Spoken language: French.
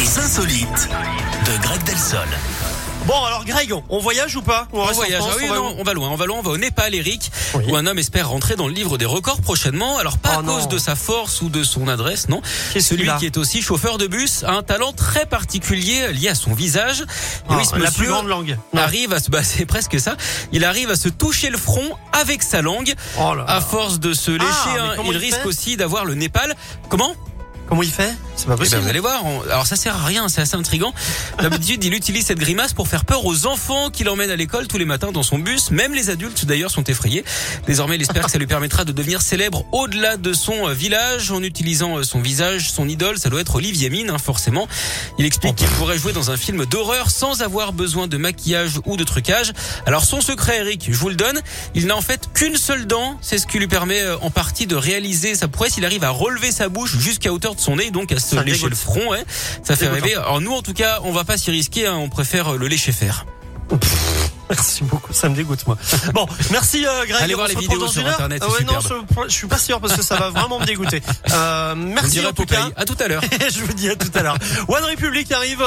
Les insolites de Greg Delsol. Bon, alors Greg, on voyage ou pas? On voyage, France, ah oui, on va non, on va loin, on va loin, on va au Népal, Eric, Oui. où un homme espère rentrer dans le livre des records prochainement. Alors pas Oh à non. cause de sa force ou de son adresse, non. Qu'est-ce Celui qui est aussi chauffeur de bus a un talent très particulier lié à son visage. Et Ah, oui, ce la plus grande langue. Arrive à se, bah, c'est presque ça. Il arrive à se toucher le front avec sa langue. Oh là là. À force de se lécher, Ah, hein, il il risque aussi d'avoir le Népal. Comment? Comment il fait? C'est pas eh ben, possible. vous allez voir. on- Alors ça sert à rien, c'est assez intrigant. D'habitude, il utilise cette grimace pour faire peur aux enfants qu'il emmène à l'école tous les matins dans son bus. Même les adultes d'ailleurs sont effrayés. Désormais, il espère que ça lui permettra de devenir célèbre au-delà de son euh, village en utilisant euh, son visage, son idole. Ça doit être Olivier Mine, hein, forcément. Il explique qu'il pourrait jouer dans un film d'horreur sans avoir besoin de maquillage ou de trucage. Alors son secret, Eric, je vous le donne. Il n'a en fait qu'une seule dent. C'est ce qui lui permet euh, en partie de réaliser sa prouesse. Il arrive à relever sa bouche jusqu'à hauteur de son nez, donc à se Ça lécher dégoûte. le front. ouais. Ça fait rêver. Alors nous, en tout cas, on va pas s'y risquer. hein. On préfère euh, le lécher faire. Merci beaucoup, ça me dégoûte moi. Bon, merci euh, Greg. Allez voir les vidéos sur Internet, c'est ouais, non, je, je suis pas sûr parce que ça va vraiment me dégoûter. Euh, On merci en tout cas. À tout à l'heure. je vous dis à tout à l'heure. One Republic arrive.